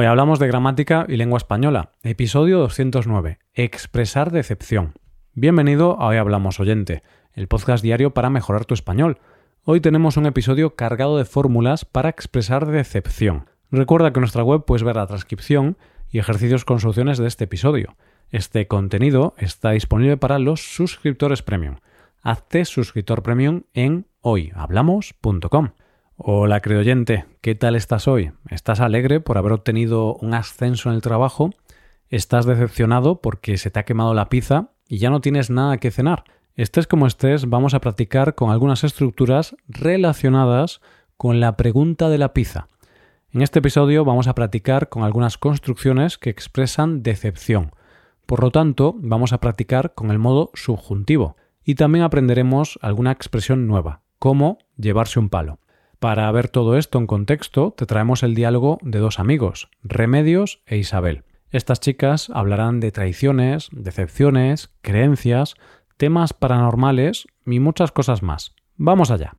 Hoy hablamos de gramática y lengua española, episodio 209, expresar decepción. Bienvenido a Hoy Hablamos Oyente, el podcast diario para mejorar tu español. Hoy tenemos un episodio cargado de fórmulas para expresar decepción. Recuerda que en nuestra web puedes ver la transcripción y ejercicios con soluciones de este episodio. Este contenido está disponible para los suscriptores premium. Hazte suscriptor premium en hoyhablamos.com. Hola, oyente, ¿qué tal estás hoy? ¿Estás alegre por haber obtenido un ascenso en el trabajo? ¿Estás decepcionado porque se te ha quemado la pizza y ya no tienes nada que cenar? Estés como estés, vamos a practicar con algunas estructuras relacionadas con la pregunta de la pizza. En este episodio vamos a practicar con algunas construcciones que expresan decepción. Por lo tanto, vamos a practicar con el modo subjuntivo y también aprenderemos alguna expresión nueva, como llevarse un palo. Para ver todo esto en contexto, te traemos el diálogo de dos amigos, Remedios e Isabel. Estas chicas hablarán de traiciones, decepciones, creencias, temas paranormales y muchas cosas más. Vamos allá.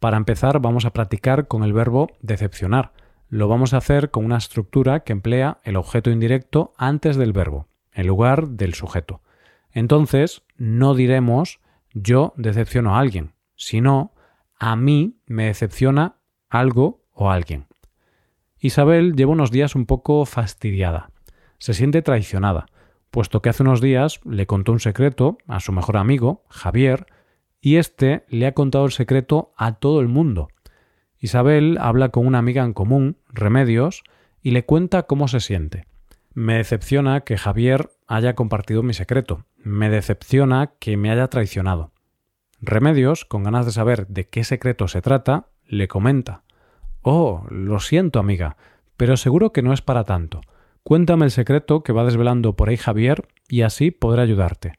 Para empezar, vamos a practicar con el verbo decepcionar. Lo vamos a hacer con una estructura que emplea el objeto indirecto antes del verbo, en lugar del sujeto. Entonces, no diremos yo decepciono a alguien, sino a mí me decepciona algo o alguien. Isabel lleva unos días un poco fastidiada. Se siente traicionada, puesto que hace unos días le contó un secreto a su mejor amigo, Javier, y éste le ha contado el secreto a todo el mundo. Isabel habla con una amiga en común, Remedios, y le cuenta cómo se siente. Me decepciona que Javier haya compartido mi secreto. Me decepciona que me haya traicionado. Remedios, con ganas de saber de qué secreto se trata, le comenta Oh, lo siento, amiga, pero seguro que no es para tanto. Cuéntame el secreto que va desvelando por ahí Javier y así podré ayudarte.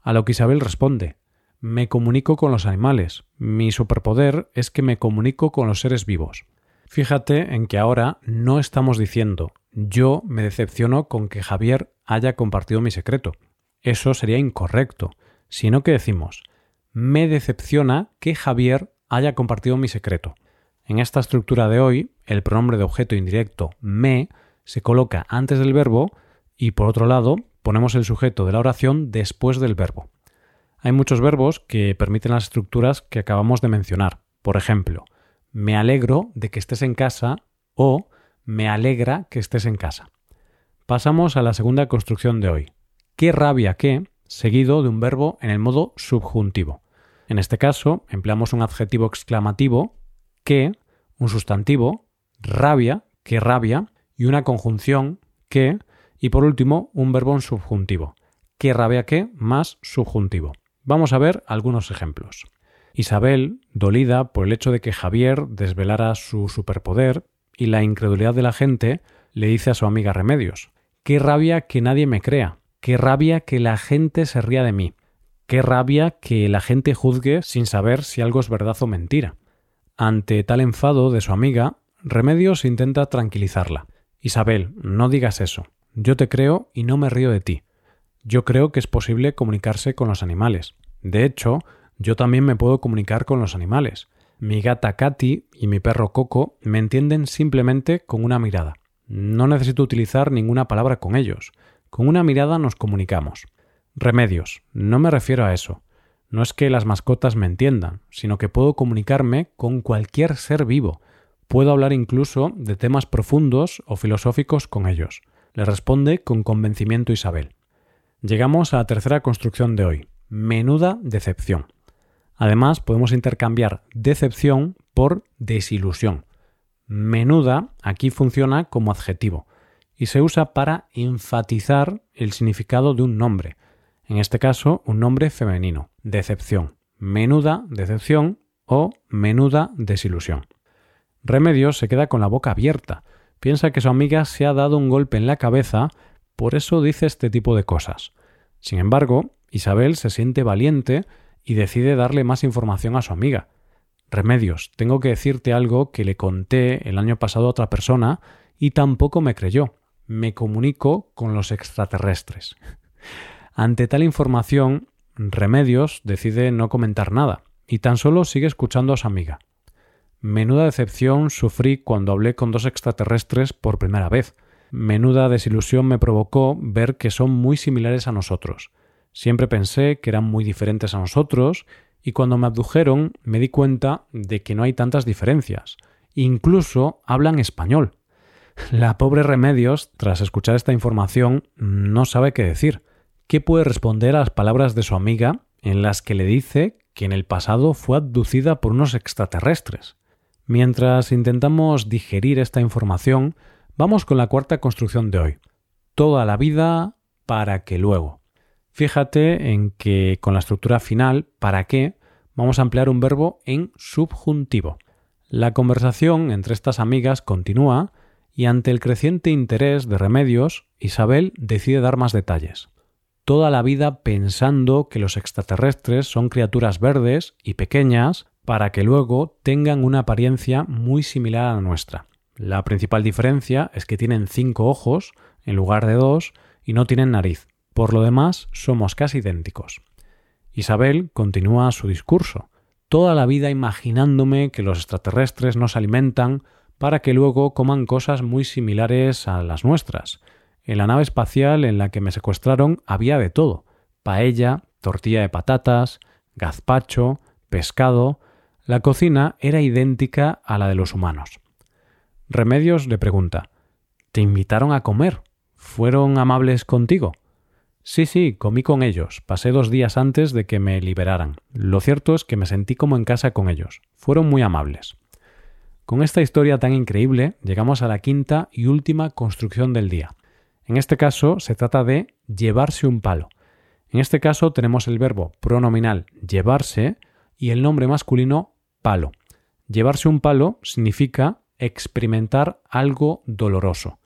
A lo que Isabel responde Me comunico con los animales. Mi superpoder es que me comunico con los seres vivos. Fíjate en que ahora no estamos diciendo yo me decepciono con que Javier haya compartido mi secreto. Eso sería incorrecto, sino que decimos me decepciona que Javier haya compartido mi secreto. En esta estructura de hoy, el pronombre de objeto indirecto me se coloca antes del verbo y por otro lado ponemos el sujeto de la oración después del verbo. Hay muchos verbos que permiten las estructuras que acabamos de mencionar. Por ejemplo, me alegro de que estés en casa o me alegra que estés en casa. Pasamos a la segunda construcción de hoy. Qué rabia que, seguido de un verbo en el modo subjuntivo. En este caso, empleamos un adjetivo exclamativo, que, un sustantivo, rabia, que rabia, y una conjunción, que, y por último, un verbo en subjuntivo, que rabia que más subjuntivo. Vamos a ver algunos ejemplos. Isabel, dolida por el hecho de que Javier desvelara su superpoder y la incredulidad de la gente, le dice a su amiga Remedios, Qué rabia que nadie me crea, qué rabia que la gente se ría de mí. Qué rabia que la gente juzgue sin saber si algo es verdad o mentira. Ante tal enfado de su amiga, Remedios intenta tranquilizarla. Isabel, no digas eso. Yo te creo y no me río de ti. Yo creo que es posible comunicarse con los animales. De hecho, yo también me puedo comunicar con los animales. Mi gata Katy y mi perro Coco me entienden simplemente con una mirada. No necesito utilizar ninguna palabra con ellos. Con una mirada nos comunicamos. Remedios. No me refiero a eso. No es que las mascotas me entiendan, sino que puedo comunicarme con cualquier ser vivo. Puedo hablar incluso de temas profundos o filosóficos con ellos. Le responde con convencimiento Isabel. Llegamos a la tercera construcción de hoy. Menuda decepción. Además, podemos intercambiar decepción por desilusión. Menuda aquí funciona como adjetivo y se usa para enfatizar el significado de un nombre, en este caso un nombre femenino, decepción, menuda decepción o menuda desilusión. Remedios se queda con la boca abierta, piensa que su amiga se ha dado un golpe en la cabeza, por eso dice este tipo de cosas. Sin embargo, Isabel se siente valiente y decide darle más información a su amiga. Remedios, tengo que decirte algo que le conté el año pasado a otra persona y tampoco me creyó. Me comunico con los extraterrestres. Ante tal información, Remedios decide no comentar nada y tan solo sigue escuchando a su amiga. Menuda decepción sufrí cuando hablé con dos extraterrestres por primera vez. Menuda desilusión me provocó ver que son muy similares a nosotros. Siempre pensé que eran muy diferentes a nosotros y cuando me abdujeron me di cuenta de que no hay tantas diferencias. Incluso hablan español. La pobre Remedios, tras escuchar esta información, no sabe qué decir. ¿Qué puede responder a las palabras de su amiga en las que le dice que en el pasado fue abducida por unos extraterrestres? Mientras intentamos digerir esta información, vamos con la cuarta construcción de hoy. Toda la vida para que luego. Fíjate en que con la estructura final, para qué, vamos a emplear un verbo en subjuntivo. La conversación entre estas amigas continúa y ante el creciente interés de Remedios, Isabel decide dar más detalles. Toda la vida pensando que los extraterrestres son criaturas verdes y pequeñas para que luego tengan una apariencia muy similar a la nuestra. La principal diferencia es que tienen cinco ojos en lugar de dos y no tienen nariz. Por lo demás, somos casi idénticos. Isabel continúa su discurso. Toda la vida imaginándome que los extraterrestres nos alimentan para que luego coman cosas muy similares a las nuestras. En la nave espacial en la que me secuestraron había de todo. Paella, tortilla de patatas, gazpacho, pescado, la cocina era idéntica a la de los humanos. Remedios le pregunta ¿Te invitaron a comer? ¿Fueron amables contigo? Sí, sí, comí con ellos. Pasé dos días antes de que me liberaran. Lo cierto es que me sentí como en casa con ellos. Fueron muy amables. Con esta historia tan increíble llegamos a la quinta y última construcción del día. En este caso se trata de llevarse un palo. En este caso tenemos el verbo pronominal llevarse y el nombre masculino palo. Llevarse un palo significa experimentar algo doloroso.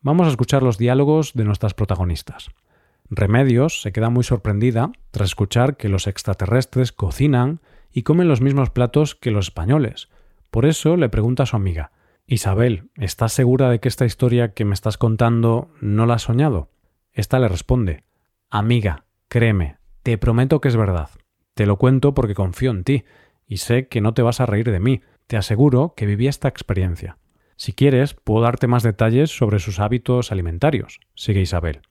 Vamos a escuchar los diálogos de nuestras protagonistas. Remedios se queda muy sorprendida tras escuchar que los extraterrestres cocinan y comen los mismos platos que los españoles. Por eso le pregunta a su amiga Isabel, ¿estás segura de que esta historia que me estás contando no la has soñado? Esta le responde Amiga, créeme, te prometo que es verdad. Te lo cuento porque confío en ti y sé que no te vas a reír de mí. Te aseguro que viví esta experiencia. Si quieres, puedo darte más detalles sobre sus hábitos alimentarios, sigue Isabel.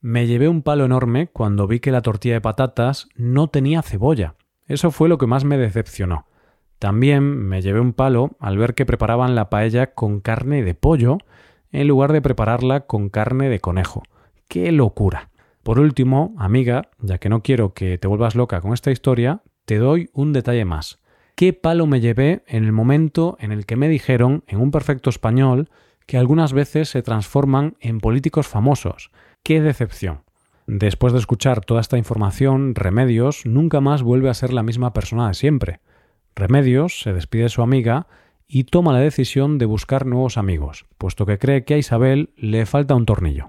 Me llevé un palo enorme cuando vi que la tortilla de patatas no tenía cebolla. Eso fue lo que más me decepcionó. También me llevé un palo al ver que preparaban la paella con carne de pollo en lugar de prepararla con carne de conejo. ¡Qué locura! Por último, amiga, ya que no quiero que te vuelvas loca con esta historia, te doy un detalle más qué palo me llevé en el momento en el que me dijeron, en un perfecto español, que algunas veces se transforman en políticos famosos. ¡Qué decepción! Después de escuchar toda esta información, Remedios nunca más vuelve a ser la misma persona de siempre. Remedios se despide de su amiga y toma la decisión de buscar nuevos amigos, puesto que cree que a Isabel le falta un tornillo.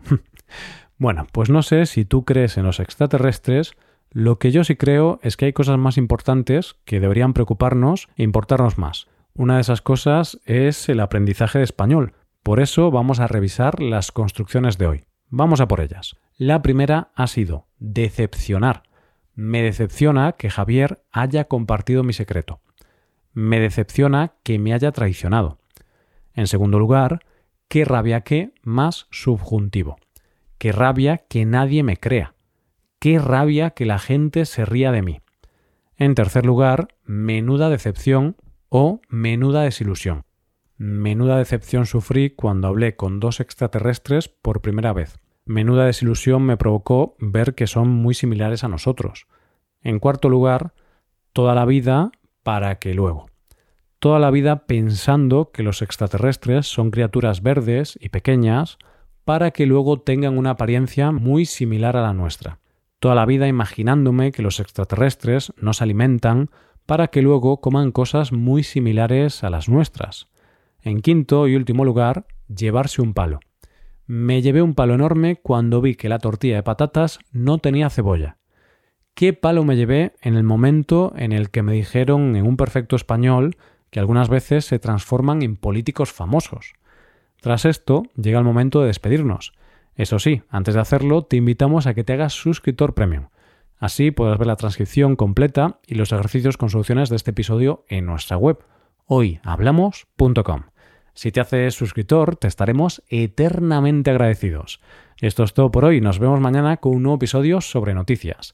bueno, pues no sé si tú crees en los extraterrestres, lo que yo sí creo es que hay cosas más importantes que deberían preocuparnos e importarnos más. Una de esas cosas es el aprendizaje de español. Por eso vamos a revisar las construcciones de hoy. Vamos a por ellas. La primera ha sido decepcionar. Me decepciona que Javier haya compartido mi secreto. Me decepciona que me haya traicionado. En segundo lugar, qué rabia que más subjuntivo. Qué rabia que nadie me crea. Qué rabia que la gente se ría de mí. En tercer lugar, menuda decepción o menuda desilusión. Menuda decepción sufrí cuando hablé con dos extraterrestres por primera vez. Menuda desilusión me provocó ver que son muy similares a nosotros. En cuarto lugar, toda la vida para que luego. Toda la vida pensando que los extraterrestres son criaturas verdes y pequeñas para que luego tengan una apariencia muy similar a la nuestra toda la vida imaginándome que los extraterrestres nos alimentan para que luego coman cosas muy similares a las nuestras. En quinto y último lugar, llevarse un palo. Me llevé un palo enorme cuando vi que la tortilla de patatas no tenía cebolla. ¿Qué palo me llevé en el momento en el que me dijeron en un perfecto español que algunas veces se transforman en políticos famosos? Tras esto, llega el momento de despedirnos. Eso sí, antes de hacerlo, te invitamos a que te hagas suscriptor premium. Así podrás ver la transcripción completa y los ejercicios con soluciones de este episodio en nuestra web. hoyhablamos.com. Si te haces suscriptor, te estaremos eternamente agradecidos. Esto es todo por hoy. Nos vemos mañana con un nuevo episodio sobre noticias.